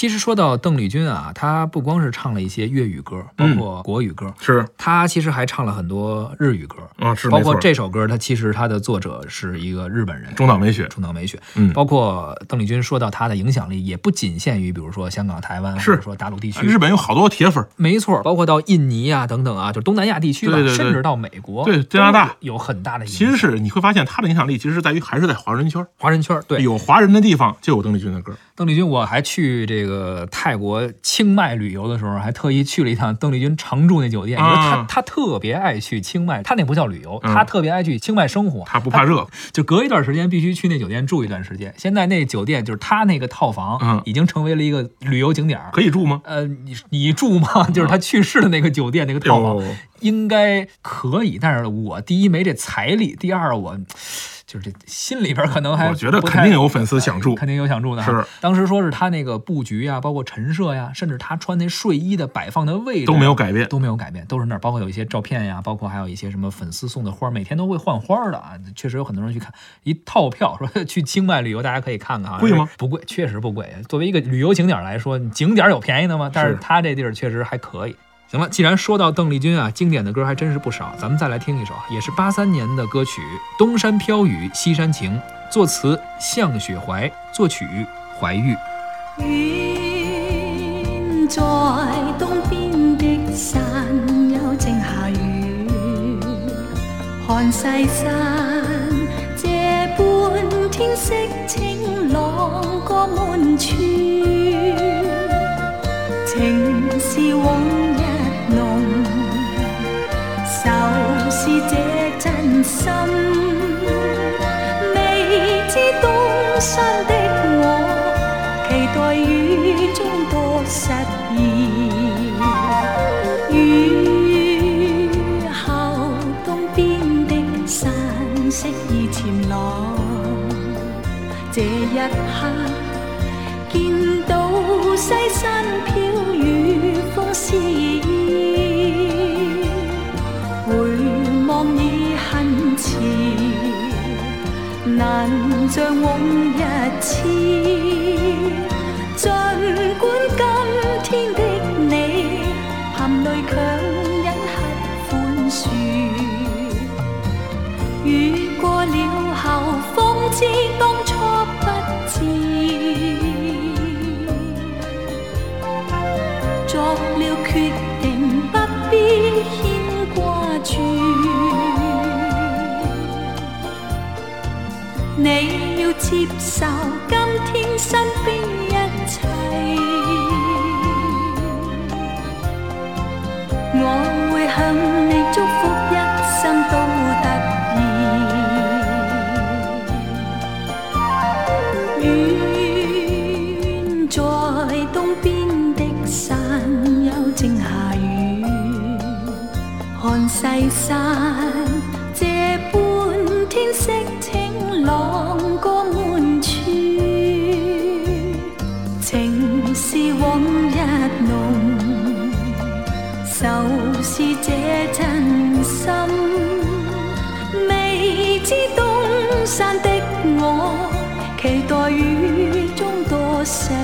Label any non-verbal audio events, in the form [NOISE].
其实说到邓丽君啊，她不光是唱了一些粤语歌，包括国语歌，是她其实还唱了很多日语歌，嗯，是包括这首歌，它其实它的作者是一个日本人，中岛美雪，中岛美雪，嗯，包括邓丽君说到她的影响力，也不仅限于比如说香港、台湾，是说大陆地区，日本有好多铁粉，没错，包括到印尼啊等等啊，就东南亚地区，对对对，甚至到美国、对加拿大有很大的影响。其实是你会发现她的影响力，其实是在于还是在华人圈，华人圈对有华人的地方就有邓丽君的歌。邓丽君，我还去这个。呃，泰国清迈旅游的时候，还特意去了一趟邓丽君常住那酒店。因为他他特别爱去清迈，他那不叫旅游，他特别爱去清迈生活。他不怕热，就隔一段时间必须去那酒店住一段时间。现在那酒店就是他那个套房，已经成为了一个旅游景点可以住吗？呃，你你住吗？[LAUGHS] 就是他去世的那个酒店那个套房，应该可以。但是我第一没这财力，第二我。就是这心里边可能还，我觉得肯定有粉丝想住，肯定有想住的。是，当时说是他那个布局呀，包括陈设呀，甚至他穿那睡衣的摆放的位置都没有改变，都没有改变，都是那儿。包括有一些照片呀，包括还有一些什么粉丝送的花，每天都会换花的啊。确实有很多人去看，一套票说 [LAUGHS] 去清迈旅游，大家可以看看啊。贵吗？不贵，确实不贵。作为一个旅游景点来说，景点有便宜的吗？但是他这地儿确实还可以。行了，既然说到邓丽君啊，经典的歌还真是不少，咱们再来听一首也是八三年的歌曲《东山飘雨西山晴》，作词向雪怀，作曲怀玉。在东边的山山下雨，看西这天色晴朗满心未知东山的我，期待雨中多失意。雨后东边的山色已渐浓，这一刻见到西山。恨迟，难像往日痴。尽管今天的你含泪强忍刻欢笑，雨过了后方知当初不智，作了决。你要接受今天身边一切，我会向你祝福一生都得意。远在东边的山，有正下雨，看细沙。情是往日浓，愁是这真心。未知东山的我，期待雨中多些。